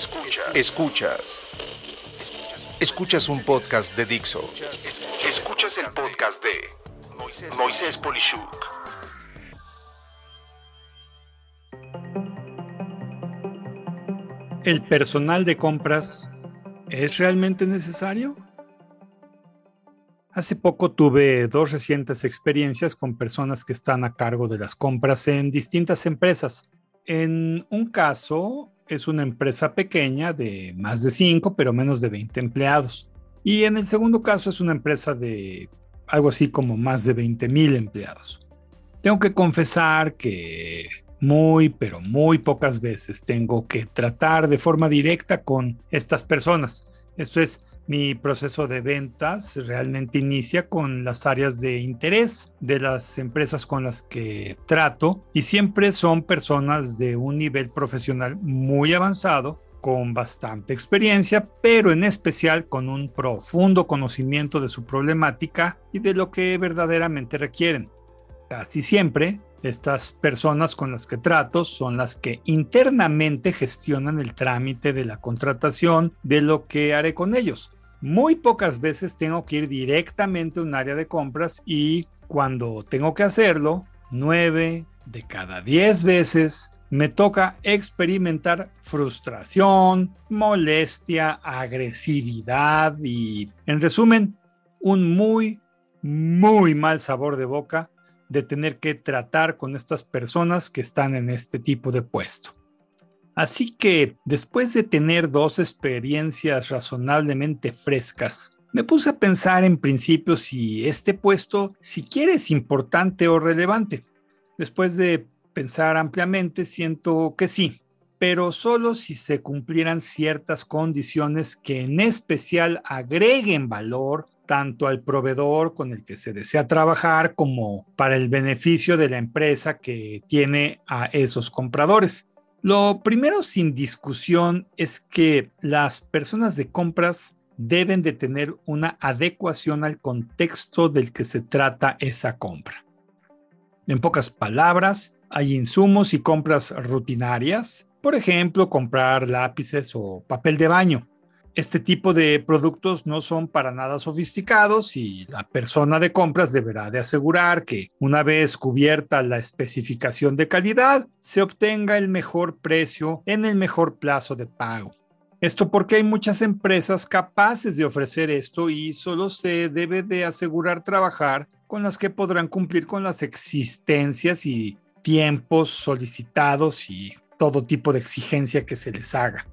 Escuchas. Escuchas. Escuchas un podcast de Dixo. Escuchas el podcast de Moisés Polishuk. ¿El personal de compras es realmente necesario? Hace poco tuve dos recientes experiencias con personas que están a cargo de las compras en distintas empresas. En un caso, es una empresa pequeña de más de 5, pero menos de 20 empleados. Y en el segundo caso es una empresa de algo así como más de 20 mil empleados. Tengo que confesar que muy, pero muy pocas veces tengo que tratar de forma directa con estas personas. Esto es, mi proceso de ventas realmente inicia con las áreas de interés de las empresas con las que trato y siempre son personas de un nivel profesional muy avanzado con bastante experiencia, pero en especial con un profundo conocimiento de su problemática y de lo que verdaderamente requieren. Casi siempre, estas personas con las que trato son las que internamente gestionan el trámite de la contratación de lo que haré con ellos. Muy pocas veces tengo que ir directamente a un área de compras y cuando tengo que hacerlo, nueve de cada diez veces me toca experimentar frustración, molestia, agresividad y, en resumen, un muy, muy mal sabor de boca de tener que tratar con estas personas que están en este tipo de puesto. Así que después de tener dos experiencias razonablemente frescas, me puse a pensar en principio si este puesto siquiera es importante o relevante. Después de pensar ampliamente, siento que sí, pero solo si se cumplieran ciertas condiciones que en especial agreguen valor tanto al proveedor con el que se desea trabajar como para el beneficio de la empresa que tiene a esos compradores. Lo primero sin discusión es que las personas de compras deben de tener una adecuación al contexto del que se trata esa compra. En pocas palabras, hay insumos y compras rutinarias, por ejemplo, comprar lápices o papel de baño. Este tipo de productos no son para nada sofisticados y la persona de compras deberá de asegurar que una vez cubierta la especificación de calidad, se obtenga el mejor precio en el mejor plazo de pago. Esto porque hay muchas empresas capaces de ofrecer esto y solo se debe de asegurar trabajar con las que podrán cumplir con las existencias y tiempos solicitados y todo tipo de exigencia que se les haga.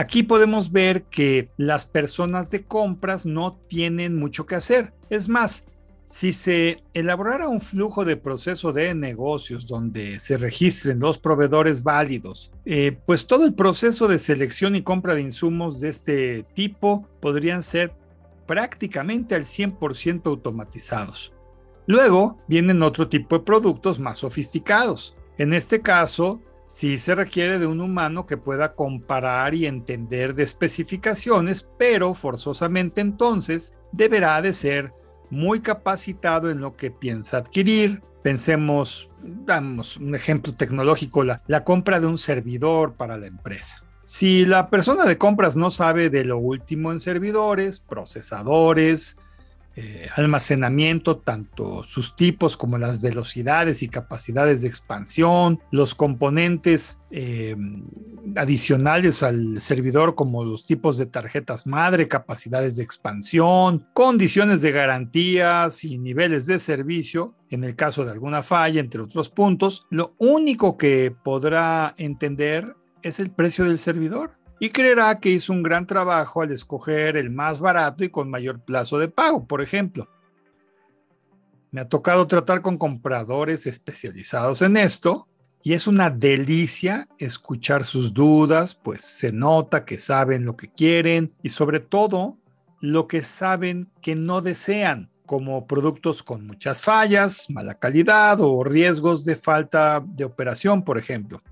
Aquí podemos ver que las personas de compras no tienen mucho que hacer. Es más, si se elaborara un flujo de proceso de negocios donde se registren los proveedores válidos, eh, pues todo el proceso de selección y compra de insumos de este tipo podrían ser prácticamente al 100% automatizados. Luego vienen otro tipo de productos más sofisticados. En este caso, sí se requiere de un humano que pueda comparar y entender de especificaciones, pero forzosamente entonces deberá de ser muy capacitado en lo que piensa adquirir. Pensemos, damos un ejemplo tecnológico, la, la compra de un servidor para la empresa. Si la persona de compras no sabe de lo último en servidores, procesadores, eh, almacenamiento, tanto sus tipos como las velocidades y capacidades de expansión, los componentes eh, adicionales al servidor como los tipos de tarjetas madre, capacidades de expansión, condiciones de garantías y niveles de servicio, en el caso de alguna falla, entre otros puntos, lo único que podrá entender es el precio del servidor y creerá que hizo un gran trabajo al escoger el más barato y con mayor plazo de pago, por ejemplo. Me ha tocado tratar con compradores especializados en esto y es una delicia escuchar sus dudas, pues se nota que saben lo que quieren y sobre todo lo que saben que no desean, como productos con muchas fallas, mala calidad o riesgos de falta de operación, por ejemplo.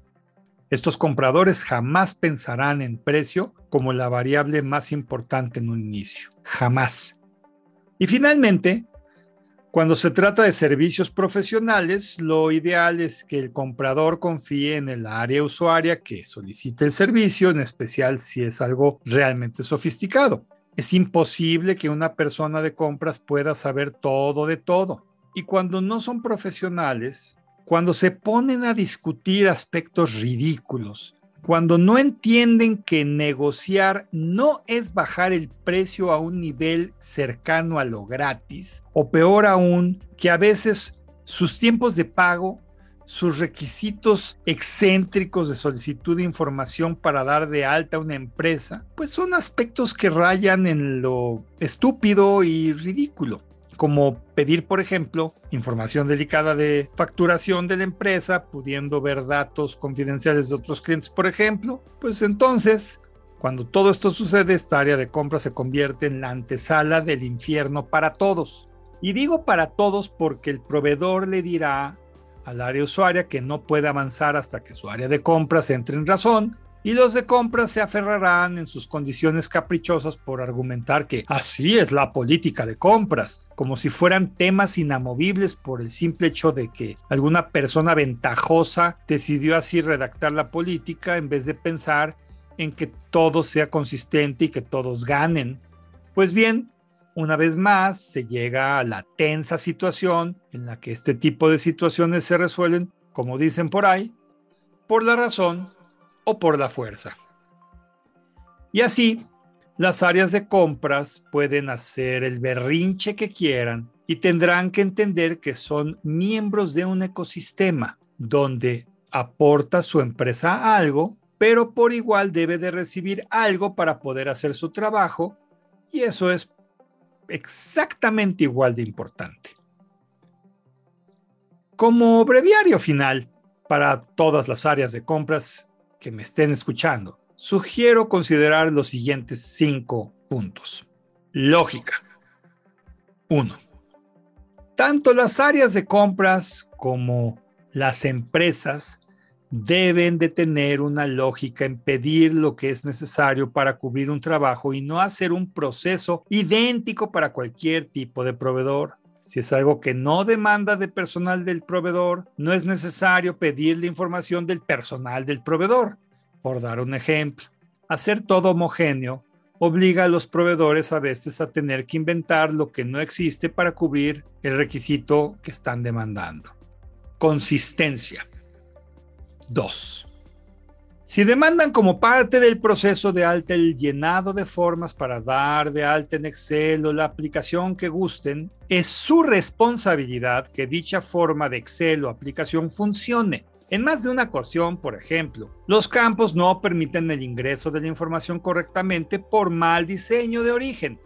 Estos compradores jamás pensarán en precio como la variable más importante en un inicio. Jamás. Y finalmente, Cuando se trata de servicios profesionales, lo ideal es que el comprador confíe en el área usuaria que solicite el servicio, en especial si es algo realmente sofisticado. Es imposible que una persona de compras pueda saber todo de todo. Y cuando no son profesionales, cuando se ponen a discutir aspectos ridículos, cuando no entienden que negociar no es bajar el precio a un nivel cercano a lo gratis, o peor aún, que a veces sus tiempos de pago, sus requisitos excéntricos de solicitud de información para dar de alta una empresa, pues son aspectos que rayan en lo estúpido y ridículo como pedir, por ejemplo, información delicada de facturación de la empresa, pudiendo ver datos confidenciales de otros clientes, por ejemplo, pues entonces, cuando todo esto sucede, esta área de compra se convierte en la antesala del infierno para todos. Y digo para todos porque el proveedor le dirá al área usuaria que no puede avanzar hasta que su área de compras entre en razón y los de compras se aferrarán en sus condiciones caprichosas por argumentar que así es la política de compras, como si fueran temas inamovibles por el simple hecho de que alguna persona ventajosa decidió así redactar la política en vez de pensar en que todo sea consistente y que todos ganen. Pues bien, una vez más se llega a la tensa situación en la que este tipo de situaciones se resuelven, como dicen por ahí, por la razón o por la fuerza. Y así, las áreas de compras pueden hacer el berrinche que quieran y tendrán que entender que son miembros de un ecosistema donde aporta su empresa algo, pero por igual debe de recibir algo para poder hacer su trabajo y eso es exactamente igual de importante. Como breviario final para todas las áreas de compras, que me estén escuchando, sugiero considerar los siguientes cinco puntos. Lógica. 1. Tanto las áreas de compras como las empresas deben de tener una lógica en pedir lo que es necesario para cubrir un trabajo y no hacer un proceso idéntico para cualquier tipo de proveedor. Si es algo que no demanda de personal del proveedor, no es necesario pedir la información del personal del proveedor. Por dar un ejemplo, hacer todo homogéneo obliga a los proveedores a veces a tener que inventar lo que no existe para cubrir el requisito que están demandando. Consistencia. 2. Si demandan como parte del proceso de alta el llenado de formas para dar de alta en Excel o la aplicación que gusten, es su responsabilidad que dicha forma de Excel o aplicación funcione. En más de una ocasión, por ejemplo, los campos no permiten el ingreso de la información correctamente por mal diseño de origen,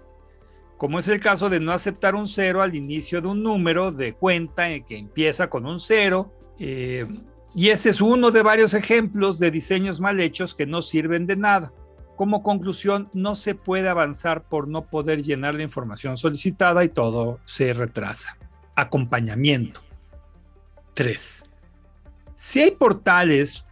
como es el caso de no aceptar un cero al inicio de un número de cuenta que empieza con un cero. Eh, y ese es uno de varios ejemplos de diseños mal hechos que no sirven de nada. Como conclusión, no se puede avanzar por no poder llenar la información solicitada y todo se retrasa. Acompañamiento. 3. Si hay portales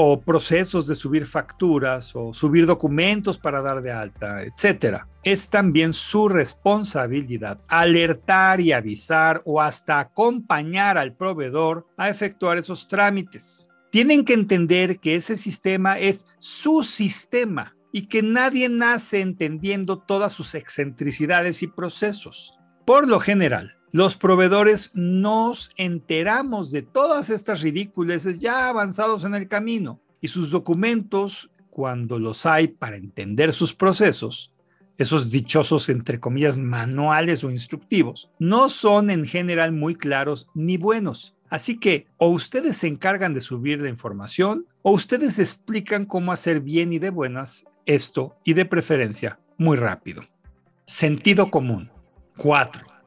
o procesos de subir facturas o subir documentos para dar de alta, etcétera. Es también su responsabilidad alertar y avisar o hasta acompañar al proveedor a efectuar esos trámites. Tienen que entender que ese sistema es su sistema y que nadie nace entendiendo todas sus excentricidades y procesos. Por lo general, los proveedores nos enteramos de todas estas ridículas ya avanzados en el camino y sus documentos, cuando los hay para entender sus procesos, esos dichosos entre comillas manuales o instructivos, no son en general muy claros ni buenos. Así que o ustedes se encargan de subir la información o ustedes explican cómo hacer bien y de buenas esto y de preferencia muy rápido. Sentido común. 4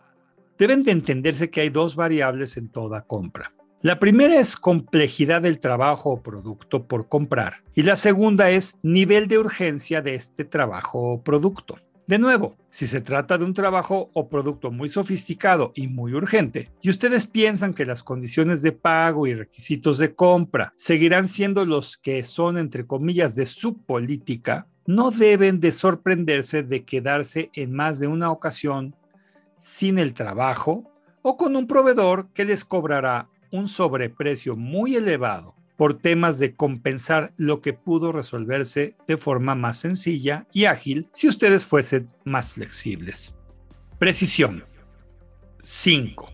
deben de entenderse que hay dos variables en toda compra. La primera es complejidad del trabajo o producto por comprar y la segunda es nivel de urgencia de este trabajo o producto. De nuevo, si se trata de un trabajo o producto muy sofisticado y muy urgente, y ustedes piensan que las condiciones de pago y requisitos de compra seguirán siendo los que son, entre comillas, de su política, no deben de sorprenderse de quedarse en más de una ocasión sin el trabajo o con un proveedor que les cobrará un sobreprecio muy elevado por temas de compensar lo que pudo resolverse de forma más sencilla y ágil si ustedes fuesen más flexibles. Precisión. 5.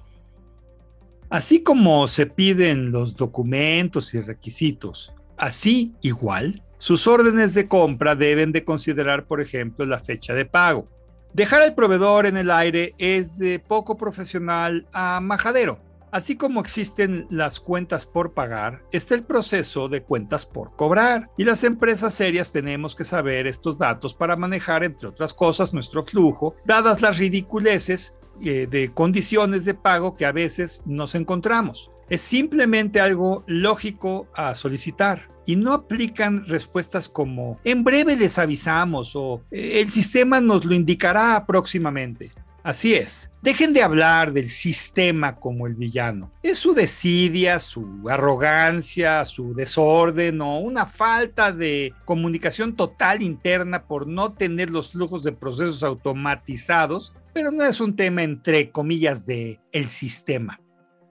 Así como se piden los documentos y requisitos, así igual, sus órdenes de compra deben de considerar, por ejemplo, la fecha de pago. Dejar al proveedor en el aire es de poco profesional a majadero. Así como existen las cuentas por pagar, está el proceso de cuentas por cobrar. Y las empresas serias tenemos que saber estos datos para manejar, entre otras cosas, nuestro flujo, dadas las ridiculeces eh, de condiciones de pago que a veces nos encontramos. Es simplemente algo lógico a solicitar y no aplican respuestas como en breve les avisamos o eh, el sistema nos lo indicará próximamente. Así es, dejen de hablar del sistema como el villano. Es su desidia, su arrogancia, su desorden o una falta de comunicación total interna por no tener los flujos de procesos automatizados, pero no es un tema entre comillas de el sistema.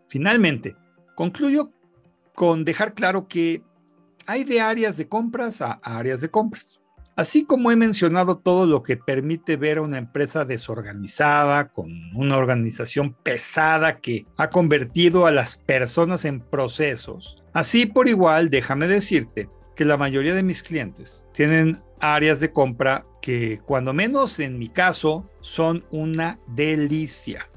Finalmente, concluyo con dejar claro que hay de áreas de compras a áreas de compras. Así como he mencionado todo lo que permite ver a una empresa desorganizada, con una organización pesada que ha convertido a las personas en procesos, así por igual déjame decirte que la mayoría de mis clientes tienen áreas de compra que cuando menos en mi caso son una delicia.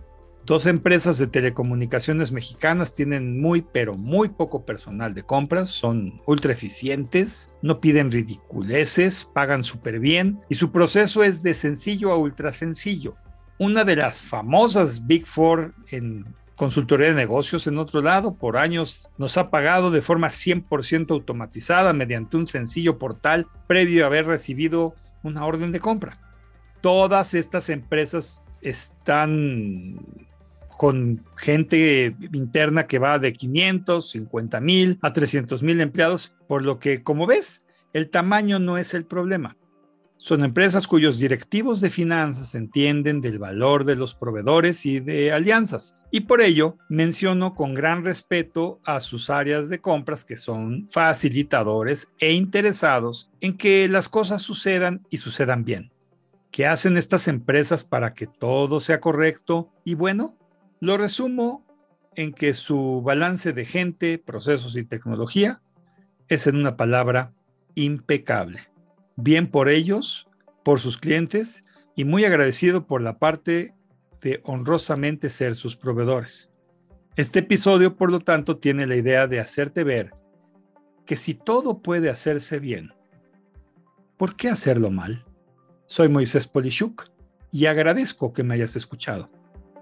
Dos empresas de telecomunicaciones mexicanas tienen muy, pero muy poco personal de compras, son ultra eficientes, no piden ridiculeces, pagan súper bien y su proceso es de sencillo a ultra sencillo. Una de las famosas Big Four en consultoría de negocios en otro lado, por años nos ha pagado de forma 100% automatizada mediante un sencillo portal previo a haber recibido una orden de compra. Todas estas empresas están con gente interna que va de 500, 50 mil a 300 mil empleados, por lo que, como ves, el tamaño no es el problema. Son empresas cuyos directivos de finanzas entienden del valor de los proveedores y de alianzas. Y por ello menciono con gran respeto a sus áreas de compras que son facilitadores e interesados en que las cosas sucedan y sucedan bien. ¿Qué hacen estas empresas para que todo sea correcto y bueno? Lo resumo en que su balance de gente, procesos y tecnología es en una palabra impecable. Bien por ellos, por sus clientes y muy agradecido por la parte de honrosamente ser sus proveedores. Este episodio, por lo tanto, tiene la idea de hacerte ver que si todo puede hacerse bien, ¿por qué hacerlo mal? Soy Moisés Polishuk y agradezco que me hayas escuchado.